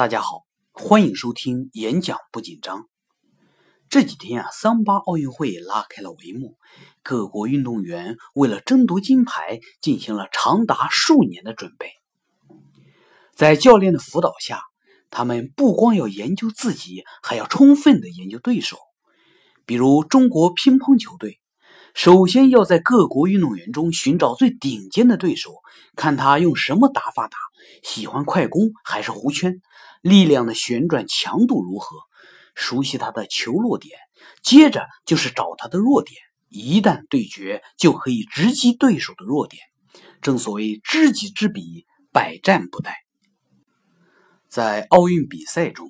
大家好，欢迎收听演讲不紧张。这几天啊，桑巴奥运会拉开了帷幕，各国运动员为了争夺金牌，进行了长达数年的准备。在教练的辅导下，他们不光要研究自己，还要充分的研究对手。比如中国乒乓球队，首先要在各国运动员中寻找最顶尖的对手，看他用什么打法打，喜欢快攻还是弧圈。力量的旋转强度如何？熟悉他的球落点，接着就是找他的弱点。一旦对决，就可以直击对手的弱点。正所谓知己知彼，百战不殆。在奥运比赛中，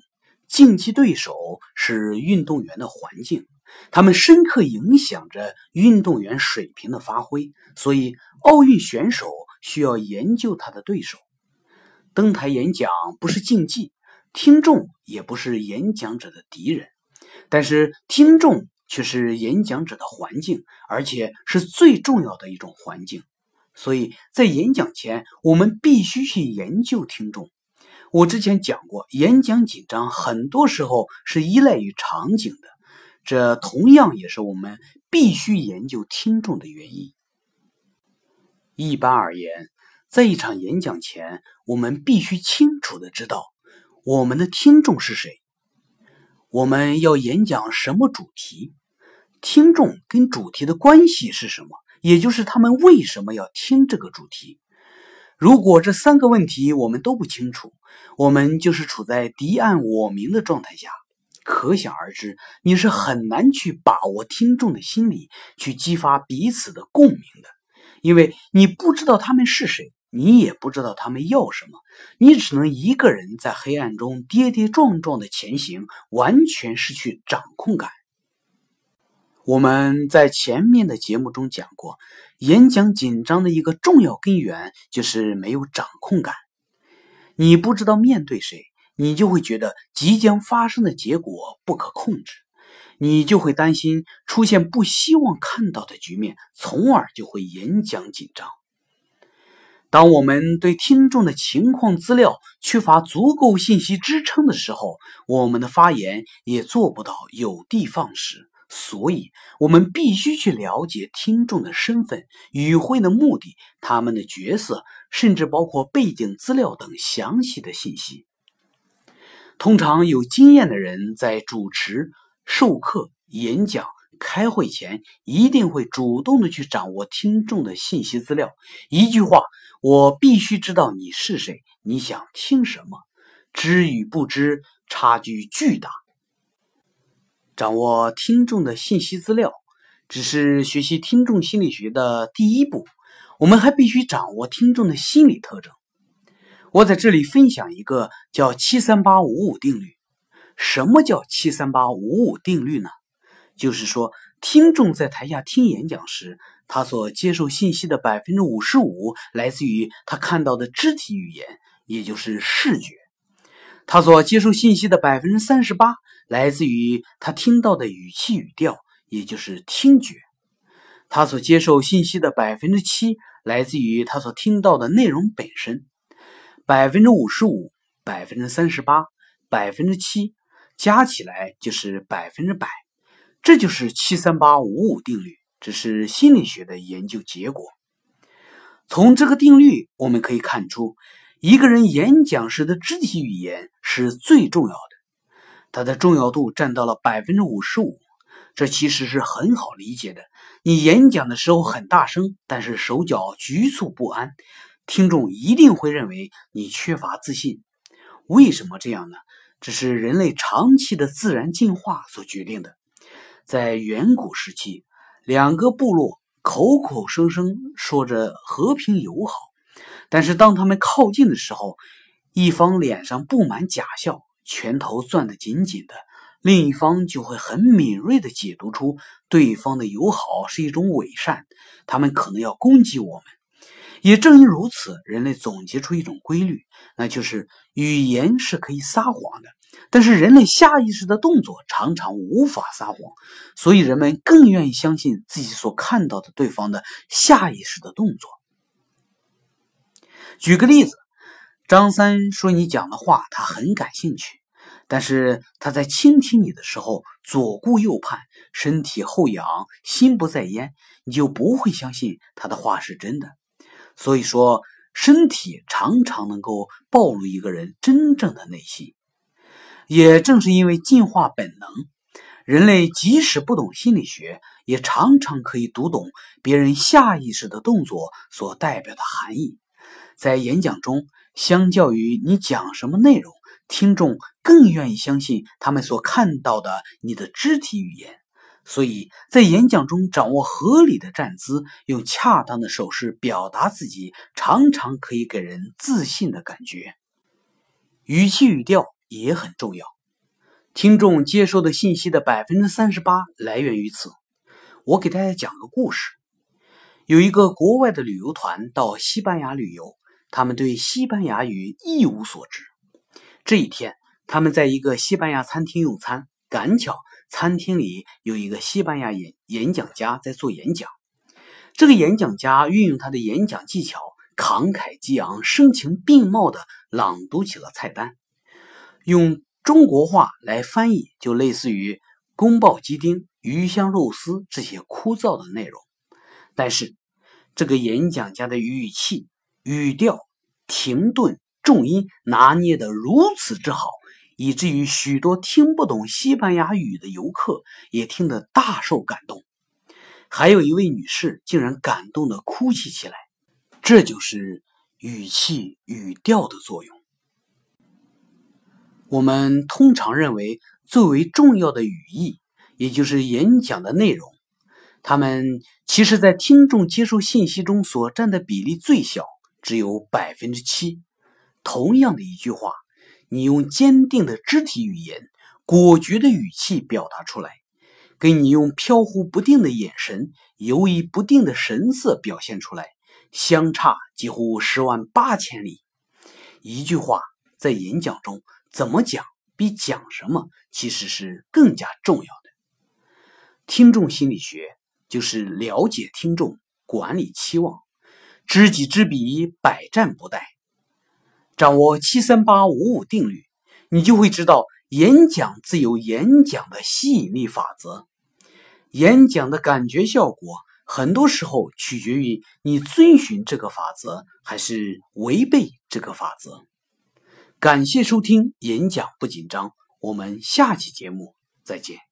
竞技对手是运动员的环境，他们深刻影响着运动员水平的发挥。所以，奥运选手需要研究他的对手。登台演讲不是竞技。听众也不是演讲者的敌人，但是听众却是演讲者的环境，而且是最重要的一种环境。所以在演讲前，我们必须去研究听众。我之前讲过，演讲紧张很多时候是依赖于场景的，这同样也是我们必须研究听众的原因。一般而言，在一场演讲前，我们必须清楚的知道。我们的听众是谁？我们要演讲什么主题？听众跟主题的关系是什么？也就是他们为什么要听这个主题？如果这三个问题我们都不清楚，我们就是处在敌暗我明的状态下。可想而知，你是很难去把握听众的心理，去激发彼此的共鸣的，因为你不知道他们是谁。你也不知道他们要什么，你只能一个人在黑暗中跌跌撞撞的前行，完全失去掌控感。我们在前面的节目中讲过，演讲紧张的一个重要根源就是没有掌控感。你不知道面对谁，你就会觉得即将发生的结果不可控制，你就会担心出现不希望看到的局面，从而就会演讲紧张。当我们对听众的情况资料缺乏足够信息支撑的时候，我们的发言也做不到有的放矢。所以，我们必须去了解听众的身份、与会的目的、他们的角色，甚至包括背景资料等详细的信息。通常有经验的人在主持、授课、演讲。开会前一定会主动的去掌握听众的信息资料。一句话，我必须知道你是谁，你想听什么，知与不知差距巨大。掌握听众的信息资料，只是学习听众心理学的第一步。我们还必须掌握听众的心理特征。我在这里分享一个叫“七三八五五定律”。什么叫“七三八五五定律”呢？就是说，听众在台下听演讲时，他所接受信息的百分之五十五来自于他看到的肢体语言，也就是视觉；他所接受信息的百分之三十八来自于他听到的语气语调，也就是听觉；他所接受信息的百分之七来自于他所听到的内容本身。百分之五十五、百分之三十八、百分之七加起来就是百分之百。这就是七三八五五定律，这是心理学的研究结果。从这个定律，我们可以看出，一个人演讲时的肢体语言是最重要的，它的重要度占到了百分之五十五。这其实是很好理解的。你演讲的时候很大声，但是手脚局促不安，听众一定会认为你缺乏自信。为什么这样呢？这是人类长期的自然进化所决定的。在远古时期，两个部落口口声声说着和平友好，但是当他们靠近的时候，一方脸上布满假笑，拳头攥得紧紧的，另一方就会很敏锐地解读出对方的友好是一种伪善，他们可能要攻击我们。也正因如此，人类总结出一种规律，那就是语言是可以撒谎的。但是人类下意识的动作常常无法撒谎，所以人们更愿意相信自己所看到的对方的下意识的动作。举个例子，张三说你讲的话他很感兴趣，但是他在倾听你的时候左顾右盼，身体后仰，心不在焉，你就不会相信他的话是真的。所以说，身体常常能够暴露一个人真正的内心。也正是因为进化本能，人类即使不懂心理学，也常常可以读懂别人下意识的动作所代表的含义。在演讲中，相较于你讲什么内容，听众更愿意相信他们所看到的你的肢体语言。所以在演讲中掌握合理的站姿，用恰当的手势表达自己，常常可以给人自信的感觉。语气语调。也很重要，听众接收的信息的百分之三十八来源于此。我给大家讲个故事：有一个国外的旅游团到西班牙旅游，他们对西班牙语一无所知。这一天，他们在一个西班牙餐厅用餐，赶巧餐厅里有一个西班牙演演讲家在做演讲。这个演讲家运用他的演讲技巧，慷慨激昂、声情并茂地朗读起了菜单。用中国话来翻译，就类似于宫爆鸡丁、鱼香肉丝这些枯燥的内容。但是，这个演讲家的语气、语调、停顿、重音拿捏得如此之好，以至于许多听不懂西班牙语的游客也听得大受感动。还有一位女士竟然感动的哭泣起来。这就是语气、语调的作用。我们通常认为，最为重要的语义，也就是演讲的内容，他们其实，在听众接受信息中所占的比例最小，只有百分之七。同样的一句话，你用坚定的肢体语言、果决的语气表达出来，跟你用飘忽不定的眼神、犹疑不定的神色表现出来，相差几乎十万八千里。一句话在演讲中。怎么讲比讲什么其实是更加重要的。听众心理学就是了解听众，管理期望，知己知彼，百战不殆。掌握七三八五五定律，你就会知道演讲自有演讲的吸引力法则。演讲的感觉效果，很多时候取决于你遵循这个法则，还是违背这个法则。感谢收听演讲不紧张，我们下期节目再见。